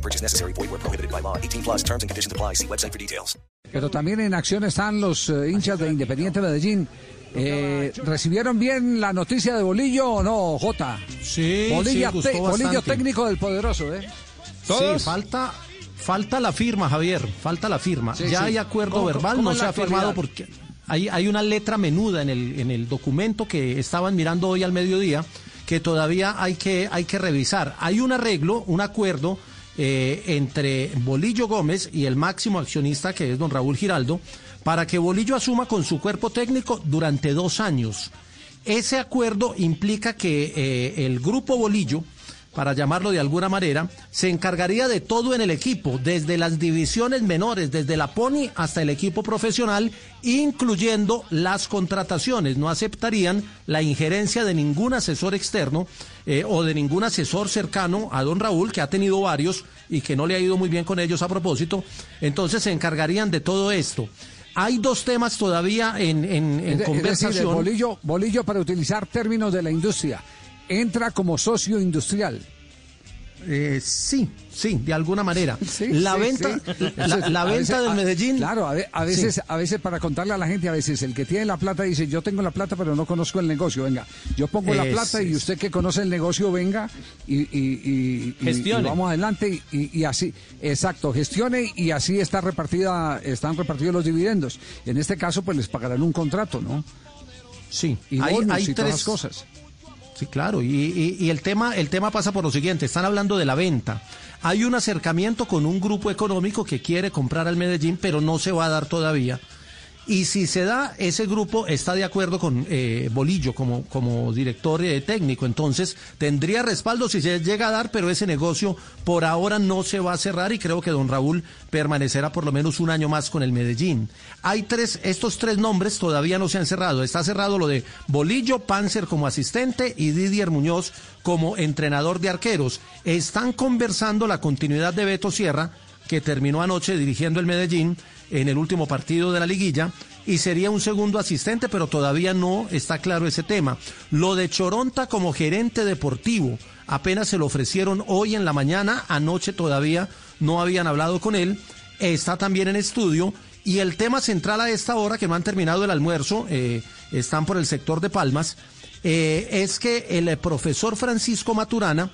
No purchase necessary. Void where prohibited by law. 18 plus terms and conditions apply. See website for details. Pero también en acción están los eh, hinchas de Independiente Medellín. Eh, ¿Recibieron bien la noticia de Bolillo o no, Jota? Sí, Bolilla sí, gustó te- Bolillo técnico del poderoso, ¿eh? Sí, falta, falta la firma, Javier, falta la firma. Sí, ya sí. hay acuerdo ¿Cómo- verbal, cómo no se ha firmado porque hay, hay una letra menuda en el, en el documento que estaban mirando hoy al mediodía que todavía hay que, hay que revisar. Hay un arreglo, un acuerdo eh, entre Bolillo Gómez y el máximo accionista que es don Raúl Giraldo para que Bolillo asuma con su cuerpo técnico durante dos años. Ese acuerdo implica que eh, el grupo Bolillo, para llamarlo de alguna manera, se encargaría de todo en el equipo, desde las divisiones menores, desde la Pony hasta el equipo profesional, incluyendo las contrataciones. No aceptarían la injerencia de ningún asesor externo eh, o de ningún asesor cercano a don Raúl, que ha tenido varios y que no le ha ido muy bien con ellos a propósito. Entonces se encargarían de todo esto. Hay dos temas todavía en, en- en Es de- es decir, el conversación. Bolillo, Bolillo, para utilizar términos de la industria, entra como socio industrial. Eh, sí, sí, de alguna manera. Sí, la sí, venta, sí. la, venta veces- del a- Medellín. Claro, a, ve- a veces, Sí. a veces para contarle a la gente, a veces el que tiene la plata dice, yo tengo la plata pero no conozco el negocio, venga, yo pongo la Es- plata y usted que conoce el negocio, venga y, y- y- y- Gestione. y vamos adelante y, y así, exacto, gestione y así está repartida, están repartidos los dividendos. En este caso, pues les pagarán un contrato, ¿no? Sí, Y hay, hay y todas tres las cosas. Sí, claro, y, y- y el tema el tema pasa por lo siguiente, están hablando de la venta. Hay un acercamiento con un grupo económico que quiere comprar al Medellín, pero no se va a dar todavía. Y si se da, ese grupo está de acuerdo con eh, Bolillo como, como director técnico. Entonces, tendría respaldo si se llega a dar, pero ese negocio por ahora no se va a cerrar y creo que don Raúl permanecerá por lo menos un año más con el Medellín. Hay tres, estos tres nombres todavía no se han cerrado. Está cerrado lo de Bolillo, Panzer como asistente y Didier Muñoz como entrenador de arqueros. Están conversando la continuidad de Beto Sierra que terminó anoche dirigiendo el Medellín en el último partido de la liguilla y sería un segundo asistente, pero todavía no está claro ese tema. Lo de Choronta como gerente deportivo, apenas se lo ofrecieron hoy en la mañana, anoche todavía no habían hablado con él, está también en estudio y el tema central a esta hora, que no han terminado el almuerzo, eh, están por el sector de Palmas, eh, es que el profesor Francisco Maturana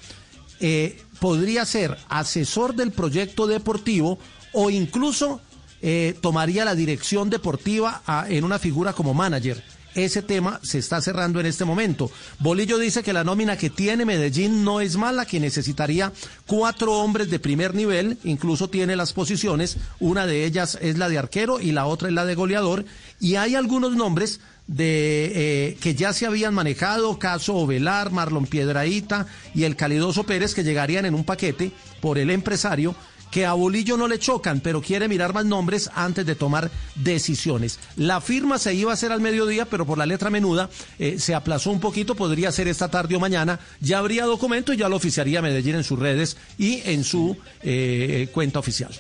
eh, podría ser asesor del proyecto deportivo o incluso eh, tomaría la dirección deportiva a- en una figura como manager. Ese tema se está cerrando en este momento. Bolillo dice que la nómina que tiene Medellín no es mala, que necesitaría cuatro hombres de primer nivel, incluso tiene las posiciones, una de ellas es la de arquero y la otra es la de goleador, y hay algunos nombres de eh, que ya se habían manejado, caso Ovelar, Marlon Piedraíta y el Calidoso Pérez, que llegarían en un paquete por el empresario, que a Bolillo no le chocan, pero quiere mirar más nombres antes de tomar decisiones. La firma se iba a hacer al mediodía, pero por la letra menuda eh, se aplazó un poquito, podría ser esta tarde o mañana, ya habría documento y ya lo oficiaría Medellín en sus redes y en su eh, cuenta oficial.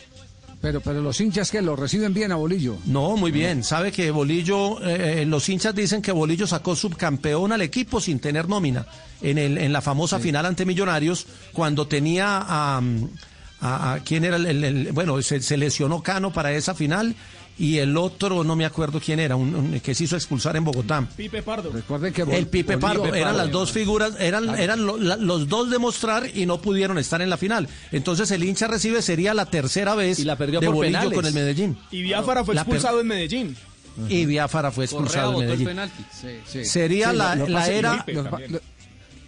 Pero, pero los hinchas que lo reciben bien a Bolillo. No, muy bien. Sabe que Bolillo, eh, los hinchas dicen que Bolillo sacó subcampeón al equipo sin tener nómina en, el, en la famosa final ante Millonarios, cuando tenía a, a, a- quién era el, el- el- bueno, se, se lesionó Cano para esa final y el otro no me acuerdo quién era, un, un- que se hizo expulsar en Bogotá. Pipe Pardo. Recuerden que El Pipe Pardo, eran las dos figuras, eran, eran lo- la- los dos de mostrar y no pudieron estar en la final. Entonces el hincha recibe sería la tercera vez Y la perdió de por Bolillo penales. con el Medellín. Y Biafara fue per- expulsado en Medellín. Y Biafara fue expulsado en Medellín. Sería Sí, la, lo- lo la pasa- era...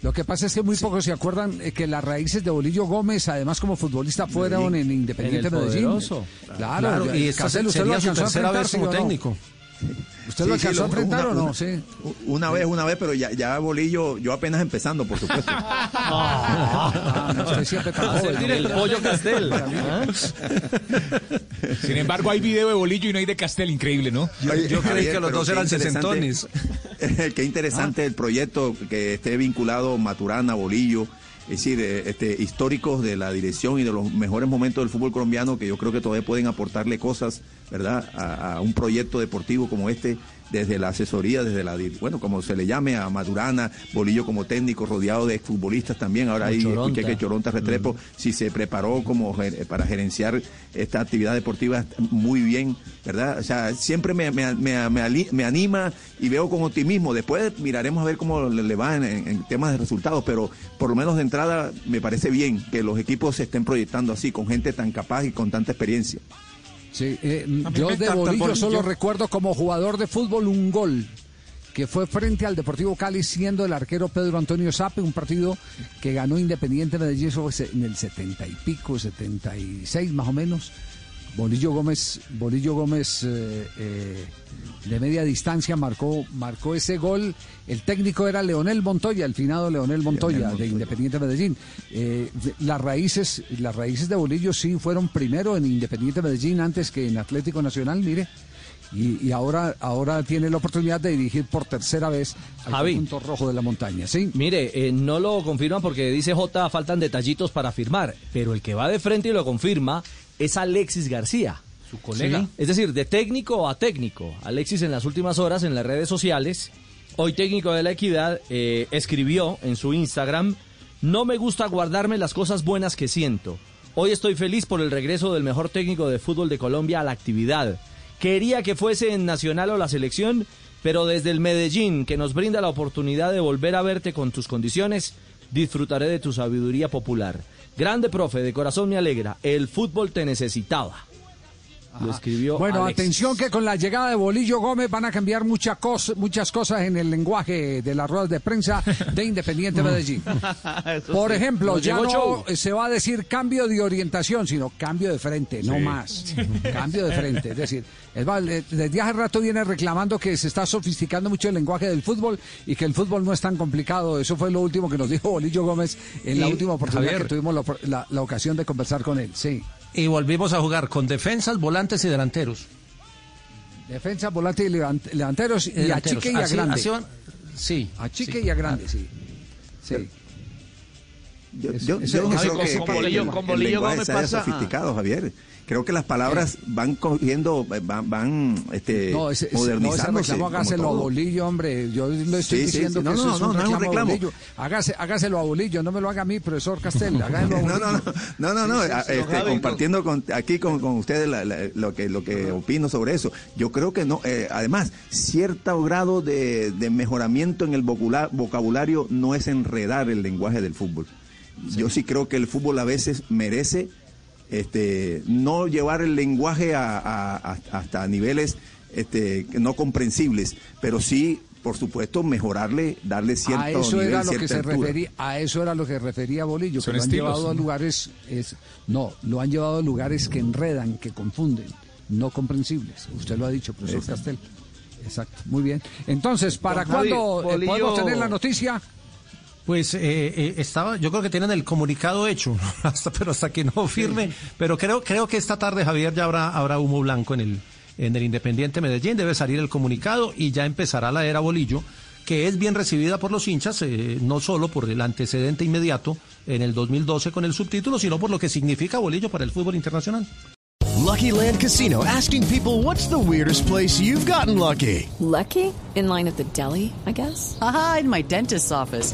lo- que pasa es que muy pocos se acuerdan eh, que las raíces de Bolillo Gómez, además como futbolista, fueron en Independiente En el Medellín. Poderoso. Claro, Claro, y esta Castel, ¿usted lo alcanzó a como no? técnico. ¿Usted lo Sí, sí, alcanzó a enfrentar una- o no? una- Sí. Una vez, una vez, pero ya, ya Bolillo, yo apenas empezando, por supuesto. Ah, no, usted siempre tan joven. El pollo Castel. Sin embargo, hay video de Bolillo y no hay de Castel, increíble, ¿no? Yo, yo creí que los dos qué eran interesante- sesentones. Qué interesante el proyecto que esté vinculado Maturana, Bolillo, es decir, eh, este, históricos de la dirección y de los mejores momentos del fútbol colombiano que yo creo que todavía pueden aportarle cosas, ¿verdad?, a, a un proyecto deportivo como este desde la asesoría, desde la, bueno, como se le llame a Maturana, Bolillo como técnico, rodeado de exfutbolistas también. Ahora ahí escuché que Choronta Restrepo, si se preparó como para gerenciar esta actividad deportiva muy bien, ¿verdad? O sea, siempre me, me, me- me anima y veo con optimismo. Después miraremos a ver cómo le, va en- en temas de resultados, pero por lo menos de entrada me parece bien que los equipos se estén proyectando así, con gente tan capaz y con tanta experiencia. Sí, eh, yo de Bolillo, Bolillo. solo recuerdo como jugador de fútbol un gol que fue frente al Deportivo Cali siendo el arquero Pedro Antonio Sape, un partido que ganó Independiente Medellín en el 70 y pico, 76 más o menos. Bolillo Gómez, Bolillo Gómez eh, eh, de media distancia marcó, marcó ese gol. El técnico era Leonel Montoya, el finado Leonel Montoya, Leonel de. Independiente Medellín. Eh, las raíces, las raíces de Bolillo sí fueron primero en Independiente Medellín antes que en Atlético Nacional, mire. Y, y ahora, ahora tiene la oportunidad de dirigir por tercera vez al Javi. conjunto rojo de la montaña, ¿sí? Mire, eh, no lo confirman porque dice J, faltan detallitos para firmar, pero el que va de frente y lo confirma es Alexis García, su colega. Sí. Es decir, de técnico a técnico. Alexis en las últimas horas en las redes sociales, hoy técnico de la equidad, eh, escribió en su Instagram, no me gusta guardarme las cosas buenas que siento. Hoy estoy feliz por el regreso del mejor técnico de fútbol de Colombia a la actividad. Quería que fuese en Nacional o la selección, pero desde el Medellín, que nos brinda la oportunidad de volver a verte con tus condiciones, disfrutaré de tu sabiduría popular. Grande profe, de corazón me alegra, el fútbol te necesitaba. Lo escribió Bueno, Alexis. atención que con la llegada de Bolillo Gómez van a cambiar mucha muchas cosas en el lenguaje de las ruedas de prensa de Independiente Medellín. Por ejemplo, ya no show. se va a decir cambio de orientación, sino cambio de frente, no más. Cambio de frente. Es decir, es más, le- desde hace rato viene reclamando que se está sofisticando mucho el lenguaje del fútbol y que el fútbol no es tan complicado. Eso fue lo último que nos dijo Bolillo Gómez en la última oportunidad Javier. que tuvimos la, la- la ocasión de conversar con él. Sí. Y volvimos a jugar con defensas, volantes y delanteros. Defensa, volante y levanteros y, a Delanteros. chique y a Así- grande. así sí. A chique sí. y a grande, sí. Sí. Yo, yo- eso- yo no creo con- que, con que Bolillo- el- con el Bolillo lenguaje Gómez pasa sofisticado, Javier. Creo que las palabras van cogiendo, van, van este, No, ese, no, modernizándose. reclamo como hágaselo a. Bolillo, hombre. Yo le estoy Sí, sí, diciendo sí. No, que no, eso es no, un no es un reclamo, a reclamo. Bolillo. Hágase, hágaselo a Bolillo, no me lo haga a mí, profesor Castel. Hágaselo a No, no, no, no, no, no, este, Javi, compartiendo con, aquí con, con ustedes la- la- lo que lo que opino sobre eso. Yo creo que no, eh, además, cierto grado de, de mejoramiento en el vocula- vocabulario no es enredar el lenguaje del fútbol. Yo sí creo que el fútbol a veces merece este, no llevar el lenguaje a, a- a- hasta niveles este, que no comprensibles, pero sí, por supuesto, mejorarle, darle cierto a eso nivel, era lo que se altura. refería, a eso era lo que refería Bolillo, que Son lo han llevado a ¿no? lugares, es, no, lo han llevado a lugares que enredan, que confunden, no comprensibles. Usted lo ha dicho, profesor Exacto. Castel. Exacto, muy bien. Entonces, ¿para cuándo eh, podemos tener la noticia? Pues eh, eh, estaba, yo creo que tienen el comunicado hecho, hasta, pero hasta que no firme. Pero creo, creo que esta tarde, Javier, ya habrá, habrá humo blanco en el, en el Independiente Medellín. Debe salir el comunicado y ya empezará la era Bolillo, que es bien recibida por los hinchas, eh, no solo por el antecedente inmediato en el 2012 con el subtítulo, sino por lo que significa Bolillo para el fútbol internacional. Lucky Land Casino asking people what's the weirdest place you've gotten lucky? Lucky? In line at the deli, I guess? Aha, in my dentist's office.